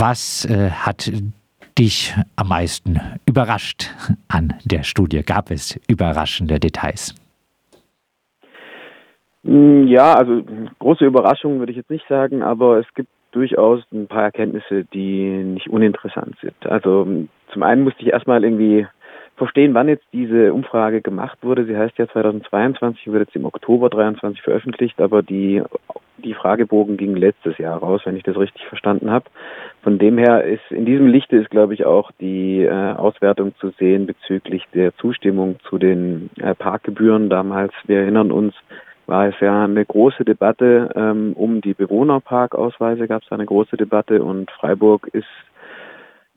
Was äh, hat dich am meisten überrascht an der Studie? Gab es überraschende Details? Mm, ja, also große Überraschungen würde ich jetzt nicht sagen, aber es gibt durchaus ein paar Erkenntnisse, die nicht uninteressant sind. Also zum einen musste ich erstmal irgendwie verstehen, wann jetzt diese Umfrage gemacht wurde. Sie heißt ja 2022, wird jetzt im Oktober 23 veröffentlicht, aber die, die Fragebogen ging letztes Jahr raus, wenn ich das richtig verstanden habe. Von dem her ist in diesem Lichte ist, glaube ich, auch die äh, Auswertung zu sehen bezüglich der Zustimmung zu den äh, Parkgebühren. Damals, wir erinnern uns, war es ja eine große Debatte ähm, um die Bewohnerparkausweise, gab es eine große Debatte und Freiburg ist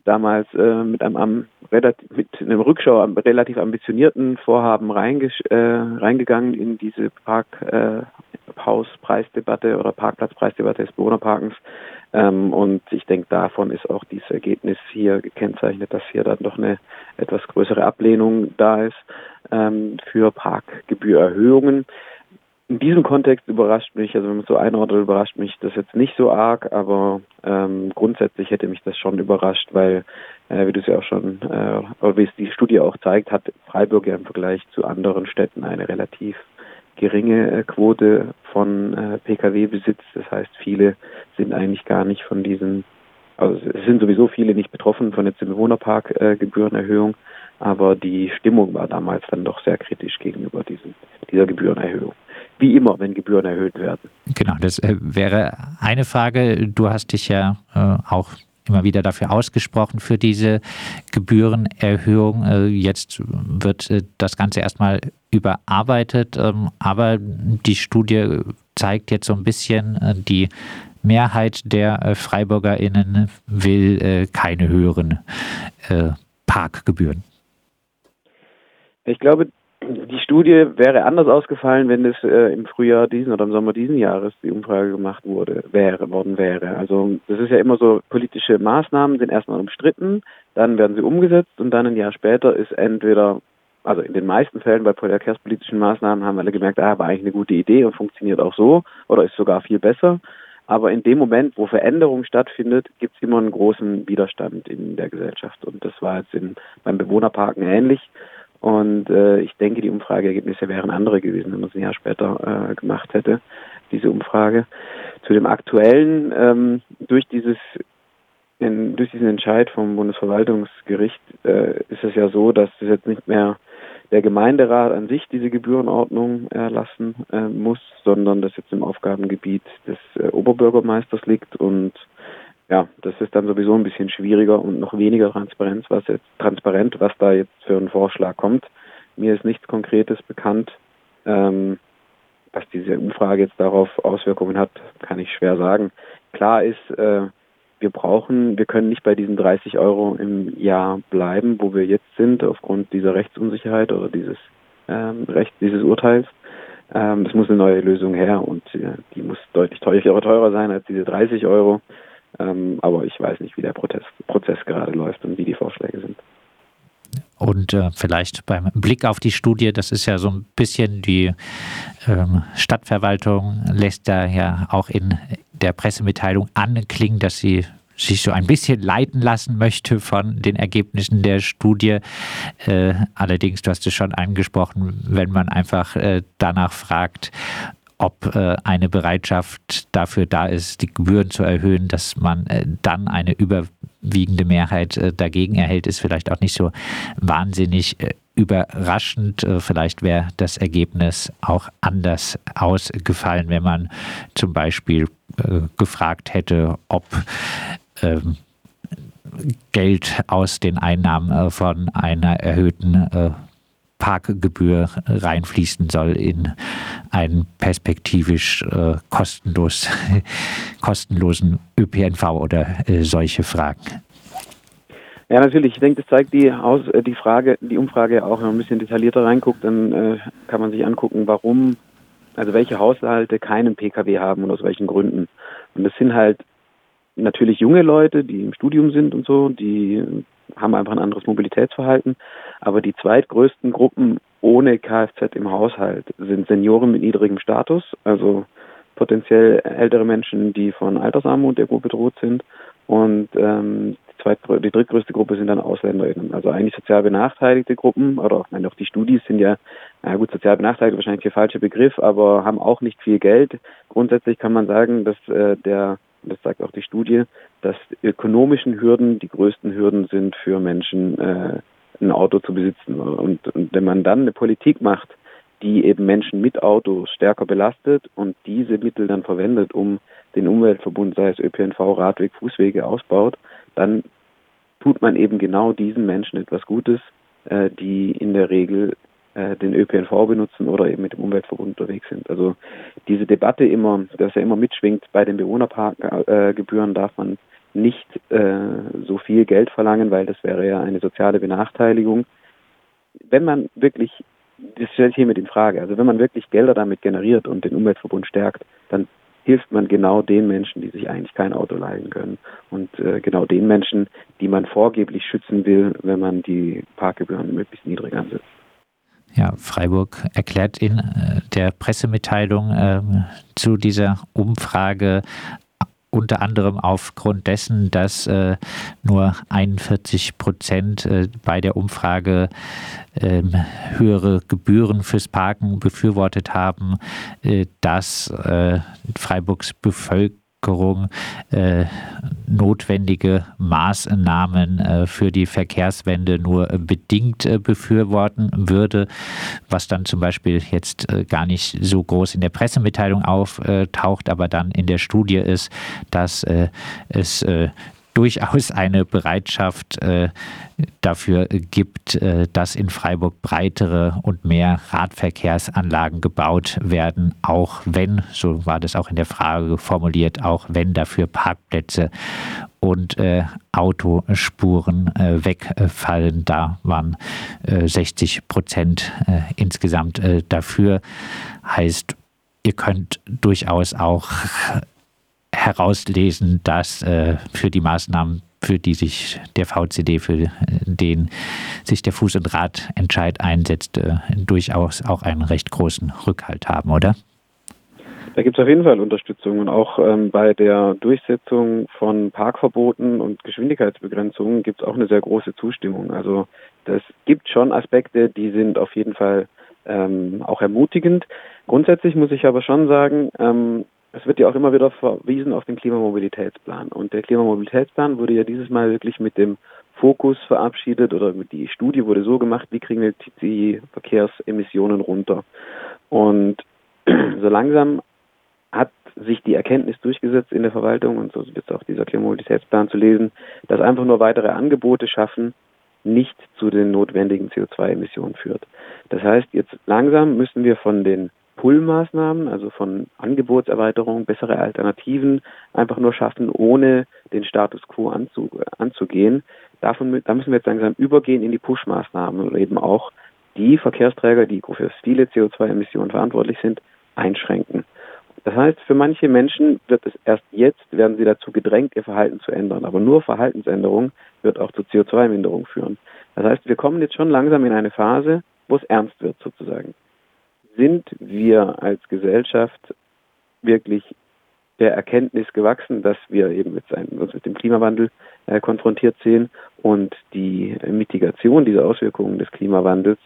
damals äh, mit einem relativ, mit einem Rückschau relativ ambitionierten Vorhaben äh, reingegangen in diese Parkhauspreisdebatte äh, oder Parkplatzpreisdebatte des Bewohnerparkens. Ähm, und ich denke, davon ist auch dieses Ergebnis hier gekennzeichnet, dass hier dann doch eine etwas größere Ablehnung da ist ähm, für Parkgebührerhöhungen in diesem Kontext überrascht mich, also wenn man so einordnet, überrascht mich das jetzt nicht so arg, aber ähm, grundsätzlich hätte mich das schon überrascht, weil, äh, wie du es ja auch schon, äh, oder wie es die Studie auch zeigt, hat Freiburg ja im Vergleich zu anderen Städten eine relativ geringe äh, Quote von äh, Pkw-Besitz. Das heißt, viele sind eigentlich gar nicht von diesen, also es sind sowieso viele nicht betroffen von jetzt der Bewohnerparkgebührenerhöhung, äh, aber die Stimmung war damals dann doch sehr kritisch gegenüber diesen, dieser Gebührenerhöhung wie immer, wenn Gebühren erhöht werden. Genau, das äh, wäre eine Frage. Du hast dich ja äh, auch immer wieder dafür ausgesprochen für diese Gebührenerhöhung. Äh, jetzt wird das Ganze erstmal überarbeitet, ähm, aber die Studie zeigt jetzt so ein bisschen, die Mehrheit der FreiburgerInnen will keine höheren Parkgebühren. Ich glaube, die Studie wäre anders ausgefallen, wenn es äh, im Frühjahr diesen oder im Sommer diesen Jahres die Umfrage gemacht wurde, wäre, worden wäre. Also das ist ja immer so, politische Maßnahmen sind erstmal umstritten, dann werden sie umgesetzt und dann ein Jahr später ist entweder, also in den meisten Fällen bei verkehrspolitischen Maßnahmen haben alle gemerkt, ah, war eigentlich eine gute Idee und funktioniert auch so oder ist sogar viel besser. Aber in dem Moment, wo Veränderung stattfindet, gibt es immer einen großen Widerstand in der Gesellschaft. Und das war jetzt in, beim Bewohnerparken ähnlich. Und äh, ich denke, die Umfrageergebnisse wären andere gewesen, wenn man es ein Jahr später äh, gemacht hätte, diese Umfrage. Zu dem aktuellen, ähm, durch dieses in, durch diesen Entscheid vom Bundesverwaltungsgericht äh, ist es ja so, dass es jetzt nicht mehr der Gemeinderat an sich diese Gebührenordnung erlassen äh, muss, sondern das jetzt im Aufgabengebiet des äh, Oberbürgermeisters liegt und ja, das ist dann sowieso ein bisschen schwieriger und noch weniger Transparenz, was jetzt transparent, was da jetzt für ein Vorschlag kommt. Mir ist nichts Konkretes bekannt. Ähm, was diese Umfrage jetzt darauf Auswirkungen hat, kann ich schwer sagen. Klar ist, äh, wir brauchen, wir können nicht bei diesen 30 Euro im Jahr bleiben, wo wir jetzt sind, aufgrund dieser Rechtsunsicherheit oder dieses ähm, Recht, dieses Urteils. Ähm, es muss eine neue Lösung her und äh, die muss deutlich teurer, teurer sein als diese 30 Euro. Ähm, aber ich weiß nicht, wie der Protest, Prozess gerade läuft und wie die Vorschläge sind. Und äh, vielleicht beim Blick auf die Studie, das ist ja so ein bisschen die ähm, Stadtverwaltung lässt da ja auch in der Pressemitteilung anklingen, dass sie sich so ein bisschen leiten lassen möchte von den Ergebnissen der Studie. Äh, allerdings, du hast es schon angesprochen, wenn man einfach äh, danach fragt, ob äh, eine Bereitschaft dafür da ist, die Gebühren zu erhöhen, dass man äh, dann eine überwiegende Mehrheit äh, dagegen erhält, ist vielleicht auch nicht so wahnsinnig überraschend. Vielleicht wäre das Ergebnis auch anders ausgefallen, wenn man zum Beispiel gefragt hätte, ob ähm, Geld aus den Einnahmen von einer erhöhten Parkgebühr reinfließen soll in einen perspektivisch äh, kostenlos, kostenlosen ÖPNV oder äh, solche Fragen. Ja, natürlich. Ich denke, das zeigt die, Aus, äh, die Frage, die Umfrage auch, wenn man ein bisschen detaillierter reinguckt, dann äh, kann man sich angucken, warum, also welche Haushalte keinen Pkw haben und aus welchen Gründen. Und das sind halt natürlich junge Leute, die im Studium sind und so, die haben einfach ein anderes Mobilitätsverhalten. Aber die zweitgrößten Gruppen ohne Kfz im Haushalt sind Senioren mit niedrigem Status, also potenziell ältere Menschen, die von Altersarmut irgendwo bedroht sind und ähm, die, zweit, die drittgrößte Gruppe sind dann AusländerInnen. Also eigentlich sozial benachteiligte Gruppen, oder meine, auch die Studis sind ja, na gut, sozial benachteiligt wahrscheinlich der falsche Begriff, aber haben auch nicht viel Geld. Grundsätzlich kann man sagen, dass äh, der das sagt auch die Studie, dass ökonomischen Hürden die größten Hürden sind für Menschen, äh, ein Auto zu besitzen. Und, und wenn man dann eine Politik macht, die eben Menschen mit Autos stärker belastet und diese Mittel dann verwendet, um den Umweltverbund, sei es ÖPNV, Radweg, Fußwege ausbaut, dann tut man eben genau diesen Menschen etwas Gutes, äh, die in der Regel den ÖPNV benutzen oder eben mit dem Umweltverbund unterwegs sind. Also diese Debatte immer, dass er immer mitschwingt, bei den Bewohnerparkgebühren darf man nicht äh, so viel Geld verlangen, weil das wäre ja eine soziale Benachteiligung. Wenn man wirklich, das stelle ich hiermit in Frage, also wenn man wirklich Gelder damit generiert und den Umweltverbund stärkt, dann hilft man genau den Menschen, die sich eigentlich kein Auto leiden können und äh, genau den Menschen, die man vorgeblich schützen will, wenn man die Parkgebühren möglichst niedrig ansetzt. Ja, Freiburg erklärt in äh, der Pressemitteilung äh, zu dieser Umfrage unter anderem aufgrund dessen, dass äh, nur 41 Prozent äh, bei der Umfrage äh, höhere Gebühren fürs Parken befürwortet haben, äh, dass äh, Freiburgs Bevölkerung Bevölkerung äh, notwendige Maßnahmen äh, für die Verkehrswende nur bedingt äh, befürworten würde, was dann zum Beispiel jetzt äh, gar nicht so groß in der Pressemitteilung auftaucht, aber dann in der Studie ist, dass äh, es äh, durchaus eine Bereitschaft äh, dafür gibt, äh, dass in Freiburg breitere und mehr Radverkehrsanlagen gebaut werden, auch wenn, so war das auch in der Frage formuliert, auch wenn dafür Parkplätze und äh, Autospuren äh, wegfallen. Da waren 60 äh, Prozent äh, insgesamt dafür. Heißt, ihr könnt durchaus auch herauslesen, dass äh, für die Maßnahmen, für die sich der VCD, für den sich der Fuß- und Radentscheid einsetzt, äh, durchaus auch einen recht großen Rückhalt haben, oder? Da gibt es auf jeden Fall Unterstützung und auch ähm, bei der Durchsetzung von Parkverboten und Geschwindigkeitsbegrenzungen gibt es auch eine sehr große Zustimmung. Also das gibt schon Aspekte, die sind auf jeden Fall ähm, auch ermutigend. Grundsätzlich muss ich aber schon sagen, ähm, es wird ja auch immer wieder verwiesen auf den Klimamobilitätsplan. Und der Klimamobilitätsplan wurde ja dieses Mal wirklich mit dem Fokus verabschiedet oder die Studie wurde so gemacht, wie kriegen wir die Verkehrsemissionen runter. Und so langsam hat sich die Erkenntnis durchgesetzt in der Verwaltung und so wird auch dieser Klimamobilitätsplan zu lesen, dass einfach nur weitere Angebote schaffen nicht zu den notwendigen CO2-Emissionen führt. Das heißt, jetzt langsam müssen wir von den Pull-Maßnahmen, also von Angebotserweiterung, bessere Alternativen einfach nur schaffen, ohne den Status quo anzu, anzugehen. Davon, da müssen wir jetzt langsam übergehen in die Push-Maßnahmen und eben auch die Verkehrsträger, die für viele CO2-Emissionen verantwortlich sind, einschränken. Das heißt, für manche Menschen wird es erst jetzt, werden sie dazu gedrängt, ihr Verhalten zu ändern. Aber nur Verhaltensänderung wird auch zu CO2-Minderung führen. Das heißt, wir kommen jetzt schon langsam in eine Phase, wo es ernst wird sozusagen sind wir als Gesellschaft wirklich der Erkenntnis gewachsen, dass wir eben mit seinem, uns mit dem Klimawandel äh, konfrontiert sehen und die Mitigation dieser Auswirkungen des Klimawandels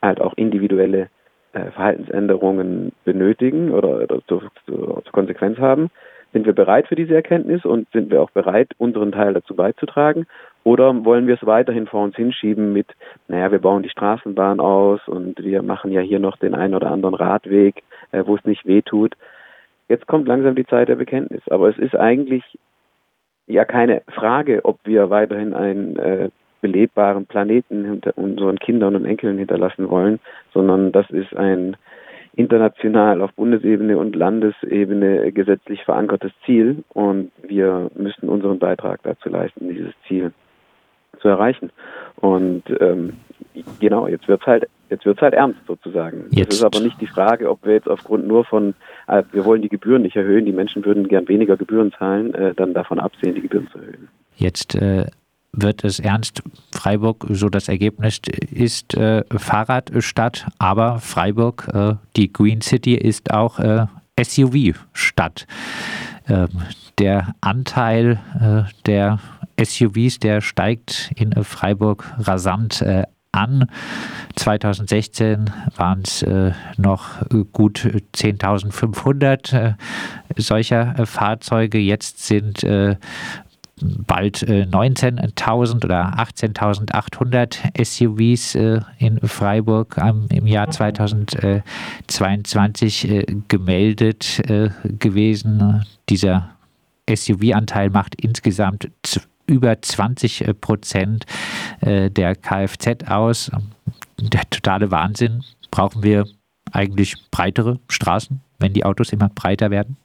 halt auch individuelle äh, Verhaltensänderungen benötigen oder, oder zur, zur, zur Konsequenz haben. Sind wir bereit für diese Erkenntnis und sind wir auch bereit, unseren Teil dazu beizutragen? Oder wollen wir es weiterhin vor uns hinschieben mit, naja, wir bauen die Straßenbahn aus und wir machen ja hier noch den einen oder anderen Radweg, äh, wo es nicht weh tut. Jetzt kommt langsam die Zeit der Bekenntnis. Aber es ist eigentlich ja keine Frage, ob wir weiterhin einen äh, belebbaren Planeten hinter unseren Kindern und Enkeln hinterlassen wollen, sondern das ist ein international auf Bundesebene und Landesebene gesetzlich verankertes Ziel und wir müssen unseren Beitrag dazu leisten, dieses Ziel zu erreichen. Und ähm, genau, jetzt wird's halt jetzt wird's halt ernst sozusagen. Jetzt. Das ist aber nicht die Frage, ob wir jetzt aufgrund nur von äh, wir wollen die Gebühren nicht erhöhen, die Menschen würden gern weniger Gebühren zahlen, äh, dann davon absehen, die Gebühren zu erhöhen. Jetzt äh, wird es ernst. Freiburg, so das Ergebnis ist äh, Fahrradstadt, aber Freiburg, äh, die Green City, ist auch äh, SUV-Stadt. Ähm, der Anteil äh, der SUVs, der steigt in Freiburg rasant äh, an. 2016 waren es äh, noch gut 10.500 äh, solcher äh, Fahrzeuge. Jetzt sind äh, bald 19.000 oder 18.800 SUVs in Freiburg im Jahr 2022 gemeldet gewesen. Dieser SUV-Anteil macht insgesamt über 20 äh, Prozent äh, der Kfz aus. Der totale Wahnsinn. Brauchen wir eigentlich breitere Straßen, wenn die Autos immer breiter werden?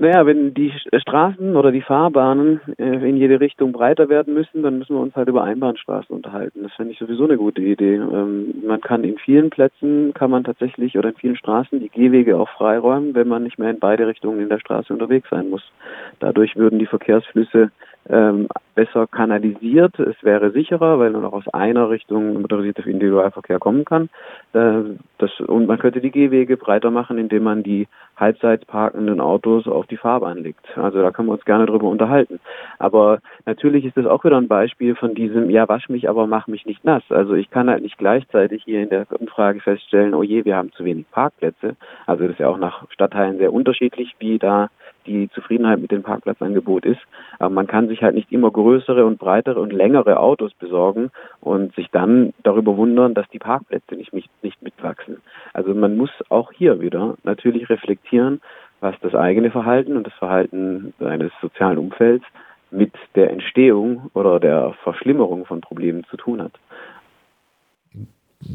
Naja, wenn die Straßen oder die Fahrbahnen äh, in jede Richtung breiter werden müssen, dann müssen wir uns halt über Einbahnstraßen unterhalten. Das fände ich sowieso eine gute Idee. Ähm, man kann in vielen Plätzen, kann man tatsächlich oder in vielen Straßen die Gehwege auch freiräumen, wenn man nicht mehr in beide Richtungen in der Straße unterwegs sein muss. Dadurch würden die Verkehrsflüsse ähm, besser kanalisiert. Es wäre sicherer, weil man auch aus einer Richtung motorisierter Individualverkehr kommen kann. Äh, das, und man könnte die Gehwege breiter machen, indem man die halbseits parkenden Autos auf die Fahrbahn legt. Also da können wir uns gerne drüber unterhalten. Aber natürlich ist das auch wieder ein Beispiel von diesem, ja, wasch mich, aber mach mich nicht nass. Also ich kann halt nicht gleichzeitig hier in der Umfrage feststellen, oh je, wir haben zu wenig Parkplätze. Also das ist ja auch nach Stadtteilen sehr unterschiedlich, wie da die Zufriedenheit mit dem Parkplatzangebot ist. Aber man kann sich halt nicht immer größere und breitere und längere Autos besorgen und sich dann darüber wundern, dass die Parkplätze nicht, nicht mitwachsen. Also man muss auch hier wieder natürlich reflektieren, was das eigene Verhalten und das Verhalten eines sozialen Umfelds mit der Entstehung oder der Verschlimmerung von Problemen zu tun hat.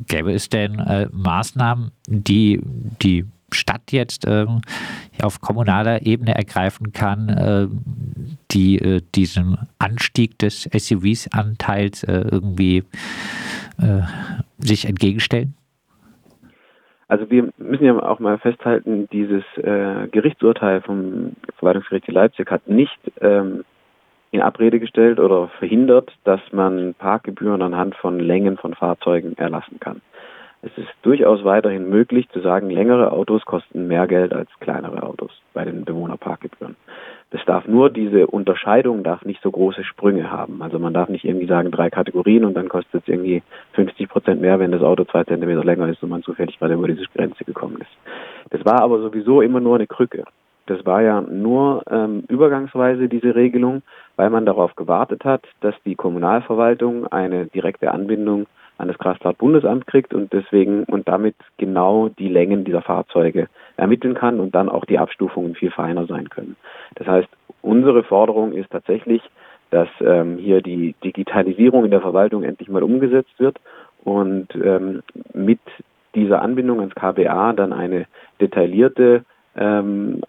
Gäbe es denn äh, Maßnahmen, die die Stadt jetzt äh, auf kommunaler Ebene ergreifen kann, äh, die äh, diesem Anstieg des SUVs-Anteils äh, irgendwie äh, sich entgegenstellen? Also wir müssen ja auch mal festhalten, dieses äh, Gerichtsurteil vom Verwaltungsgericht Leipzig hat nicht ähm, in Abrede gestellt oder verhindert, dass man Parkgebühren anhand von Längen von Fahrzeugen erlassen kann. Es ist durchaus weiterhin möglich zu sagen, längere Autos kosten mehr Geld als kleinere Autos bei den Bewohnerparkgebühren. Das darf nur, diese Unterscheidung darf nicht so große Sprünge haben. Also man darf nicht irgendwie sagen, drei Kategorien und dann kostet es irgendwie 50 Prozent mehr, wenn das Auto zwei Zentimeter länger ist und man zufällig gerade über diese Grenze gekommen ist. Das war aber sowieso immer nur eine Krücke. Das war ja nur ähm, übergangsweise diese Regelung, weil man darauf gewartet hat, dass die Kommunalverwaltung eine direkte Anbindung an das Kraftfahrtbundesamt kriegt und deswegen und damit genau die Längen dieser Fahrzeuge ermitteln kann und dann auch die Abstufungen viel feiner sein können. Das heißt, unsere Forderung ist tatsächlich, dass ähm, hier die Digitalisierung in der Verwaltung endlich mal umgesetzt wird und ähm, mit dieser Anbindung ans KBA dann eine detaillierte, ähm,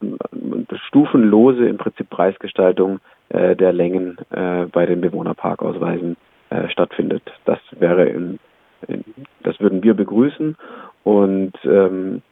stufenlose im Prinzip Preisgestaltung äh, der Längen äh, bei den Bewohnerparkausweisen äh, stattfindet. Das wäre in, in, das würden wir begrüßen und ähm,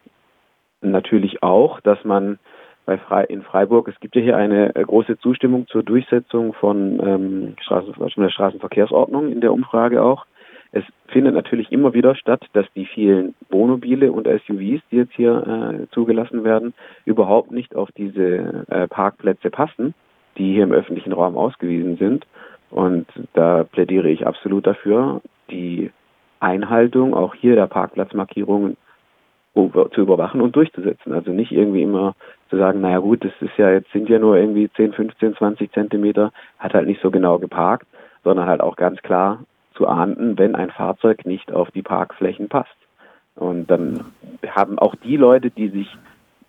natürlich auch, dass man bei Fre in Freiburg, es gibt ja hier eine äh, große Zustimmung zur Durchsetzung von ähm, Straßen, der Straßenverkehrsordnung in der Umfrage auch. Es findet natürlich immer wieder statt, dass die vielen Wohnmobile und SUVs, die jetzt hier äh, zugelassen werden, überhaupt nicht auf diese äh, Parkplätze passen, die hier im öffentlichen Raum ausgewiesen sind. Und da plädiere ich absolut dafür, die Einhaltung auch hier der Parkplatzmarkierungen zu überwachen und durchzusetzen. Also nicht irgendwie immer zu sagen, naja gut, das ist ja jetzt sind ja nur irgendwie 10, 15, 20 Zentimeter, hat halt nicht so genau geparkt, sondern halt auch ganz klar zu ahnden, wenn ein Fahrzeug nicht auf die Parkflächen passt. Und dann haben auch die Leute, die sich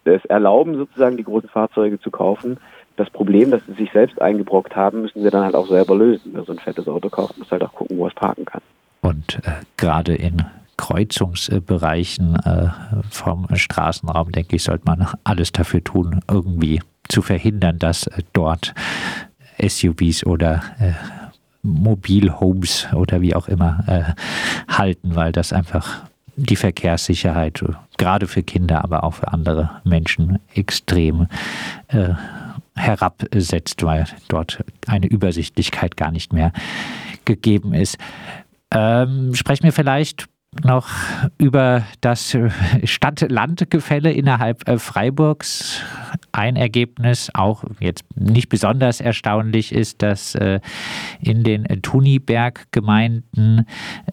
es erlauben, sozusagen die großen Fahrzeuge zu kaufen, das Problem, das sie sich selbst eingebrockt haben, müssen sie dann halt auch selber lösen. Wer so ein fettes Auto kauft, muss halt auch gucken, wo es parken kann. Und äh, gerade in Kreuzungsbereichen äh, vom Straßenraum, denke ich, sollte man alles dafür tun, irgendwie zu verhindern, dass äh, dort SUVs oder äh, Mobilhomes oder wie auch immer äh, halten, weil das einfach die Verkehrssicherheit gerade für Kinder, aber auch für andere Menschen extrem äh, herabsetzt, weil dort eine Übersichtlichkeit gar nicht mehr gegeben ist. Ähm, sprechen wir vielleicht noch über das Stadt-Land-Gefälle innerhalb äh, Freiburgs. Ein Ergebnis, auch jetzt nicht besonders erstaunlich, ist, dass äh, in den Tuniberg-Gemeinden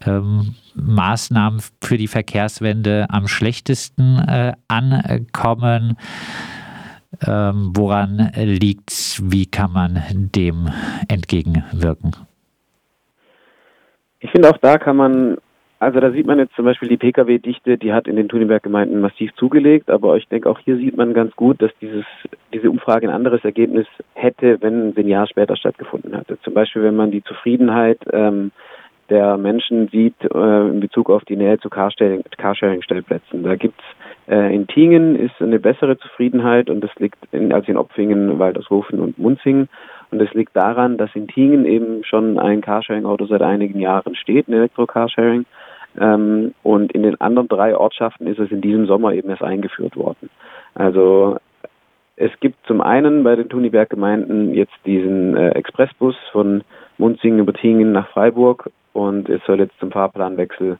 ähm, Maßnahmen für die Verkehrswende am schlechtesten äh, ankommen. Ähm, woran liegt es? Wie kann man dem entgegenwirken? Ich finde, auch da kann man, also da sieht man jetzt zum Beispiel die Pkw-Dichte, die hat in den Thunenberg-Gemeinden massiv zugelegt, aber ich denke, auch hier sieht man ganz gut, dass dieses, diese Umfrage ein anderes Ergebnis hätte, wenn sie ein Jahr später stattgefunden hätte. Zum Beispiel, wenn man die Zufriedenheit ähm, der Menschen sieht äh, in Bezug auf die Nähe zu Carsharing-Stellplätzen. Da gibt's äh, in Tingen ist eine bessere Zufriedenheit und das liegt in, als in Opfingen, Waldershofen und Munzingen. Und das liegt daran, dass in Tingen eben schon ein Carsharing-Auto seit einigen Jahren steht, ein Elektro-Carsharing. Ähm, und in den anderen drei Ortschaften ist es in diesem Sommer eben erst eingeführt worden. Also es gibt zum einen bei den Thuniberg-Gemeinden jetzt diesen äh, Expressbus von Munzingen über Tingen nach Freiburg und es soll jetzt zum Fahrplanwechsel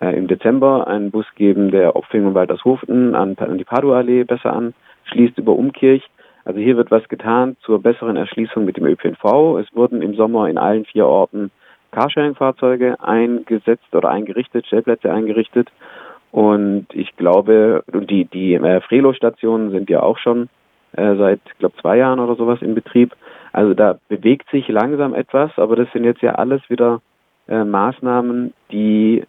äh, im Dezember einen Bus geben, der Opfing und Waltershofen an, an die Padua-Allee besser anschließt über Umkirch. Also hier wird was getan zur besseren Erschließung mit dem ÖPNV. Es wurden im Sommer in allen vier Orten Carsharing-Fahrzeuge eingesetzt oder eingerichtet, Stellplätze eingerichtet. Und ich glaube, die, die äh, Frelo-Stationen sind ja auch schon äh, seit, glaube zwei Jahren oder sowas in Betrieb. Also da bewegt sich langsam etwas, aber das sind jetzt ja alles wieder äh, Maßnahmen, die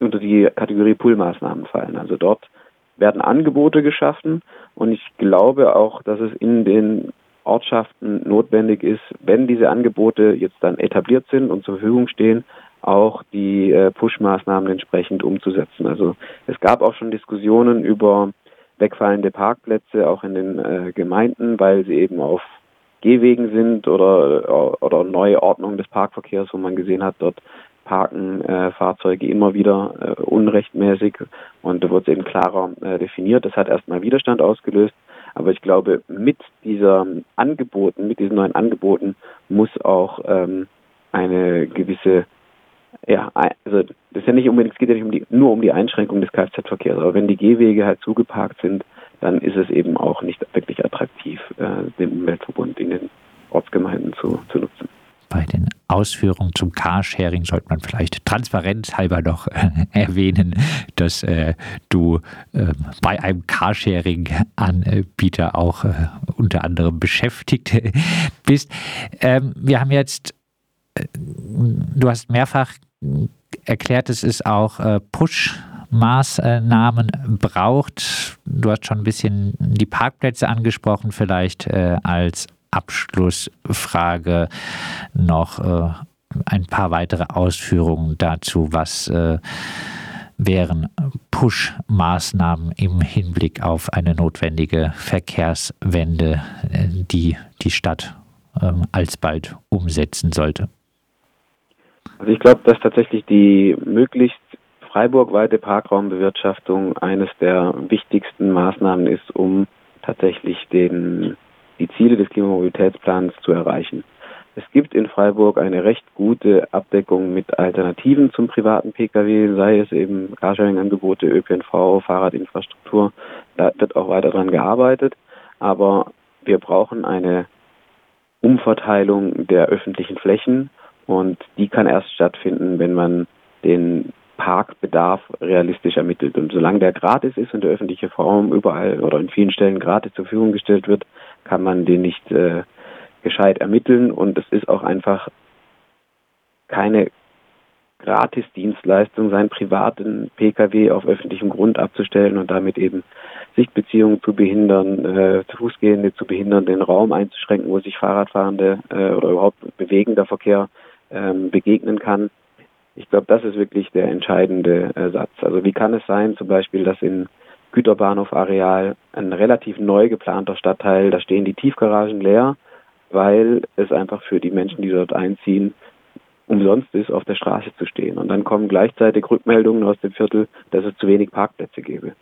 unter die Kategorie Pull-Maßnahmen fallen. Also dort werden Angebote geschaffen und ich glaube auch, dass es in den Ortschaften notwendig ist, wenn diese Angebote jetzt dann etabliert sind und zur Verfügung stehen, auch die äh, Push-Maßnahmen entsprechend umzusetzen. Also es gab auch schon Diskussionen über wegfallende Parkplätze auch in den äh, Gemeinden, weil sie eben auf Gehwegen sind oder, oder neue Ordnung des Parkverkehrs, wo man gesehen hat, dort parken äh, Fahrzeuge immer wieder äh, unrechtmäßig. Und da wurde es eben klarer äh, definiert. Das hat erstmal Widerstand ausgelöst, aber ich glaube, mit dieser Angeboten, mit diesen neuen Angeboten muss auch ähm, eine gewisse ja, also das ist ja nicht unbedingt, es geht ja nicht um die, nur um die Einschränkung des Kfz-Verkehrs, aber wenn die Gehwege halt zugeparkt sind, dann ist es eben auch nicht wirklich attraktiv, äh, den Umweltverbund in den Ortsgemeinden zu, zu nutzen bei den Ausführungen zum Carsharing sollte man vielleicht transparenzhalber noch äh, erwähnen, dass äh, du äh, bei einem Carsharing-Anbieter auch äh, unter anderem beschäftigt bist. Ähm, wir haben jetzt, äh, du hast mehrfach erklärt, es ist auch Push. Maßnahmen braucht. Du hast schon ein bisschen die Parkplätze angesprochen, vielleicht als Abschlussfrage noch äh, ein paar weitere Ausführungen dazu, was äh, wären Push-Maßnahmen im Hinblick auf eine notwendige Verkehrswende, äh, die die Stadt ähm, alsbald umsetzen sollte? Also ich glaube, dass tatsächlich die möglichst freiburgweite Parkraumbewirtschaftung eines der wichtigsten Maßnahmen ist, um tatsächlich den die Ziele des Klimamobilitätsplans zu erreichen. Es gibt in Freiburg eine recht gute Abdeckung mit Alternativen zum privaten Pkw, sei es eben Carsharing-Angebote, ÖPNV, Fahrradinfrastruktur. Da wird auch weiter dran gearbeitet. Aber wir brauchen eine Umverteilung der öffentlichen Flächen und die kann erst stattfinden, wenn man den Parkbedarf realistisch ermittelt. Und solange der gratis ist und der öffentliche Raum überall oder in vielen Stellen gratis zur Verfügung gestellt wird, kann man den nicht äh, gescheit ermitteln und es ist auch einfach keine Gratisdienstleistung, seinen privaten Pkw auf öffentlichem Grund abzustellen und damit eben Sichtbeziehungen zu behindern, äh, Fußgehende zu behindern, den Raum einzuschränken, wo sich Fahrradfahrende äh, oder überhaupt bewegender Verkehr ähm, begegnen kann. Ich glaube, das ist wirklich der entscheidende äh, Satz. Also wie kann es sein, zum Beispiel, dass in Güterbahnhof-Areal, ein relativ neu geplanter Stadtteil. Da stehen die Tiefgaragen leer, weil es einfach für die Menschen, die dort einziehen, umsonst ist, auf der Straße zu stehen. Und dann kommen gleichzeitig Rückmeldungen aus dem Viertel, dass es zu wenig Parkplätze gäbe.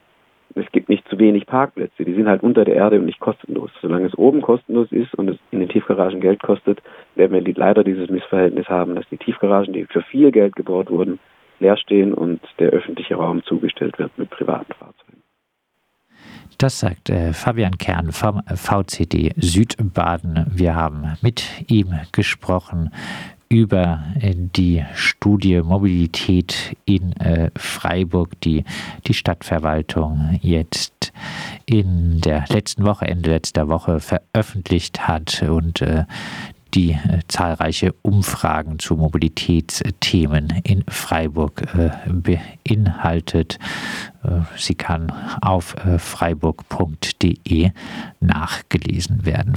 Es gibt nicht zu wenig Parkplätze, die sind halt unter der Erde und nicht kostenlos. Solange es oben kostenlos ist und es in den Tiefgaragen Geld kostet, werden wir leider dieses Missverhältnis haben, dass die Tiefgaragen, die für viel Geld gebaut wurden, leer stehen und der öffentliche Raum zugestellt wird mit privaten Fahrzeugen. Das sagt äh, Fabian Kern vom VCD Südbaden. Wir haben mit ihm gesprochen über äh, die Studie Mobilität in äh, Freiburg, die die Stadtverwaltung jetzt in der letzten Woche, Ende letzter Woche veröffentlicht hat und äh, die zahlreiche Umfragen zu Mobilitätsthemen in Freiburg beinhaltet. Sie kann auf freiburg.de nachgelesen werden.